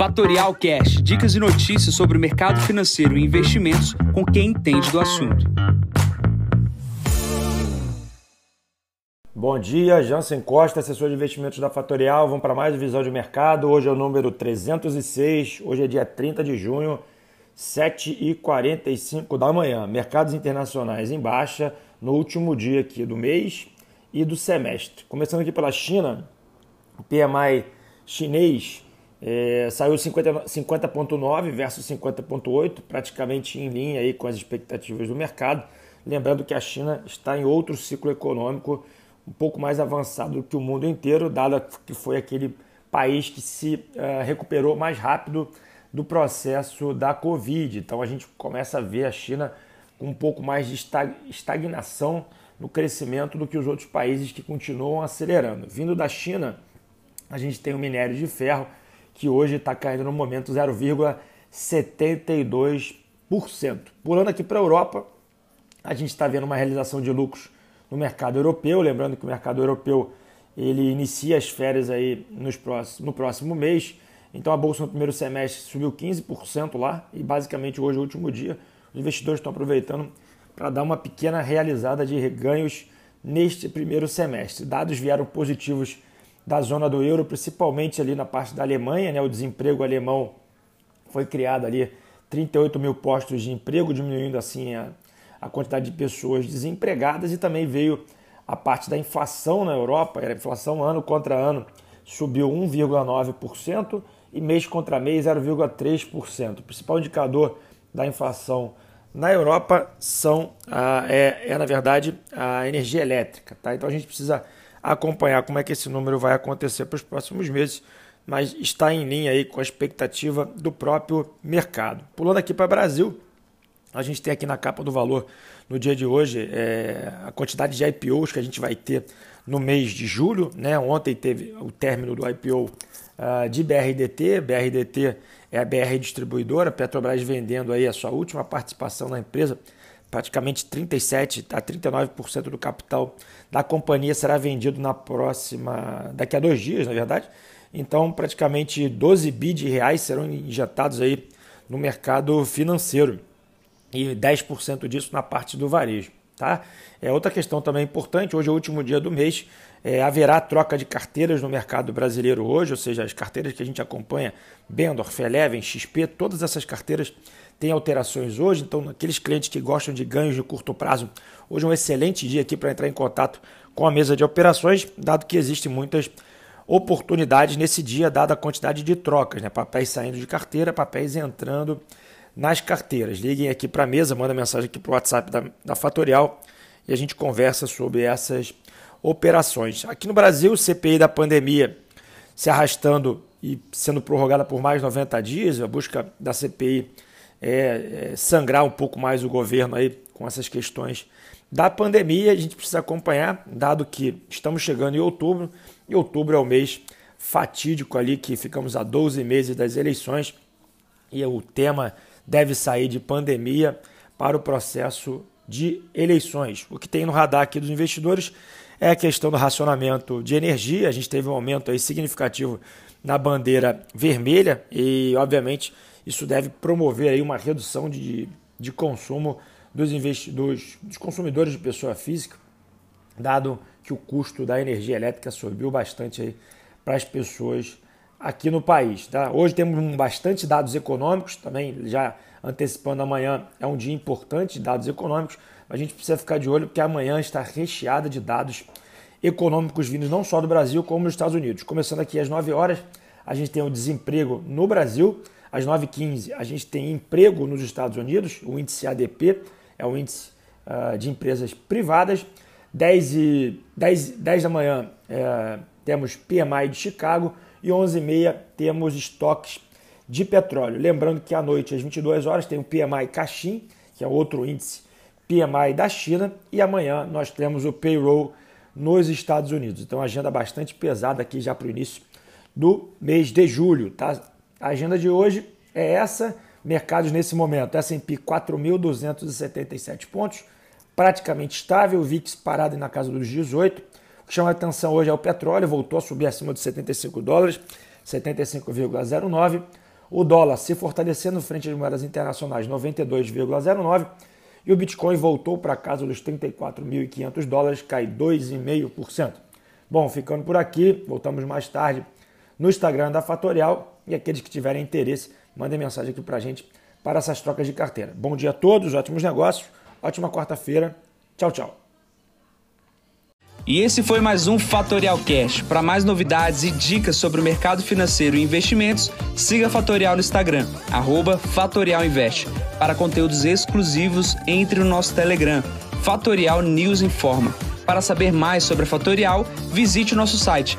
Fatorial Cash, dicas e notícias sobre o mercado financeiro e investimentos com quem entende do assunto. Bom dia, Jansen Costa, assessor de investimentos da Fatorial. Vamos para mais visão de mercado. Hoje é o número 306, hoje é dia 30 de junho, 7h45 da manhã. Mercados internacionais em baixa no último dia aqui do mês e do semestre. Começando aqui pela China, o PMI chinês é, saiu 50,9 50 versus 50,8, praticamente em linha aí com as expectativas do mercado. Lembrando que a China está em outro ciclo econômico um pouco mais avançado do que o mundo inteiro, dado que foi aquele país que se uh, recuperou mais rápido do processo da Covid. Então a gente começa a ver a China com um pouco mais de estagnação no crescimento do que os outros países que continuam acelerando. Vindo da China, a gente tem o minério de ferro, que hoje está caindo no momento 0,72%. Pulando aqui para a Europa, a gente está vendo uma realização de lucros no mercado europeu, lembrando que o mercado europeu ele inicia as férias aí nos próximos, no próximo mês, então a bolsa no primeiro semestre subiu 15% lá e basicamente hoje é o último dia. Os investidores estão aproveitando para dar uma pequena realizada de ganhos neste primeiro semestre. Dados vieram positivos da zona do euro, principalmente ali na parte da Alemanha, né? O desemprego alemão foi criado ali 38 mil postos de emprego, diminuindo assim a, a quantidade de pessoas desempregadas e também veio a parte da inflação na Europa, era inflação ano contra ano subiu 1,9% e mês contra mês 0,3%. O principal indicador da inflação na Europa são é, é, na verdade a energia elétrica, tá? Então a gente precisa acompanhar como é que esse número vai acontecer para os próximos meses, mas está em linha aí com a expectativa do próprio mercado. Pulando aqui para o Brasil, a gente tem aqui na capa do valor no dia de hoje é, a quantidade de IPOs que a gente vai ter no mês de julho. Né? Ontem teve o término do IPO uh, ah, de BRDT. BRDT é a BR distribuidora, Petrobras vendendo aí a sua última participação na empresa, praticamente 37 a 39% do capital da companhia será vendido na próxima, daqui a dois dias, na verdade. Então, praticamente 12 bi de reais serão injetados aí no mercado financeiro e 10% disso na parte do varejo. Tá? É outra questão também importante, hoje é o último dia do mês, é, haverá troca de carteiras no mercado brasileiro hoje, ou seja, as carteiras que a gente acompanha, Bendorf, Eleven, XP, todas essas carteiras têm alterações hoje, então aqueles clientes que gostam de ganhos de curto prazo, hoje é um excelente dia aqui para entrar em contato com a mesa de operações, dado que existem muitas oportunidades nesse dia, dada a quantidade de trocas, né? papéis saindo de carteira, papéis entrando nas carteiras. Liguem aqui para a mesa, manda mensagem aqui para o WhatsApp da, da Fatorial e a gente conversa sobre essas operações. Aqui no Brasil, o CPI da pandemia se arrastando e sendo prorrogada por mais 90 dias, a busca da CPI é, é sangrar um pouco mais o governo aí com essas questões da pandemia. A gente precisa acompanhar, dado que estamos chegando em outubro, e outubro é o mês fatídico ali que ficamos a 12 meses das eleições e o tema deve sair de pandemia para o processo de eleições. O que tem no radar aqui dos investidores é a questão do racionamento de energia. A gente teve um aumento aí significativo na bandeira vermelha e, obviamente, isso deve promover aí uma redução de, de consumo dos, investidores, dos consumidores de pessoa física, dado que o custo da energia elétrica subiu bastante aí para as pessoas aqui no país. Tá? Hoje temos bastante dados econômicos, também já antecipando amanhã é um dia importante de dados econômicos, a gente precisa ficar de olho porque amanhã está recheada de dados econômicos vindos não só do Brasil como dos Estados Unidos. Começando aqui às 9 horas, a gente tem o desemprego no Brasil, às 9h15 a gente tem emprego nos Estados Unidos, o índice ADP, é o índice uh, de empresas privadas. 10, e, 10, 10 da manhã é, temos PMI de Chicago, e 11h30 temos estoques de petróleo. Lembrando que à noite, às 22 horas, tem o PMI Caixin, que é outro índice PMI da China, e amanhã nós temos o payroll nos Estados Unidos. Então, agenda bastante pesada aqui já para o início do mês de julho. Tá? A agenda de hoje é essa. Mercados nesse momento, S&P 4.277 pontos, praticamente estável, o VIX parado na casa dos 18, que chama a atenção hoje é o petróleo, voltou a subir acima dos 75 dólares, 75,09. O dólar se fortalecendo frente às moedas internacionais 92,09 e o Bitcoin voltou para casa dos 34.500 dólares, cai 2,5%. Bom, ficando por aqui, voltamos mais tarde no Instagram da Fatorial e aqueles que tiverem interesse, mandem mensagem aqui para a gente para essas trocas de carteira. Bom dia a todos, ótimos negócios, ótima quarta-feira. Tchau, tchau. E esse foi mais um Fatorial Cash. Para mais novidades e dicas sobre o mercado financeiro e investimentos, siga a Fatorial no Instagram, @fatorialinvest. Para conteúdos exclusivos, entre no nosso Telegram, Fatorial News Informa. Para saber mais sobre a Fatorial, visite o nosso site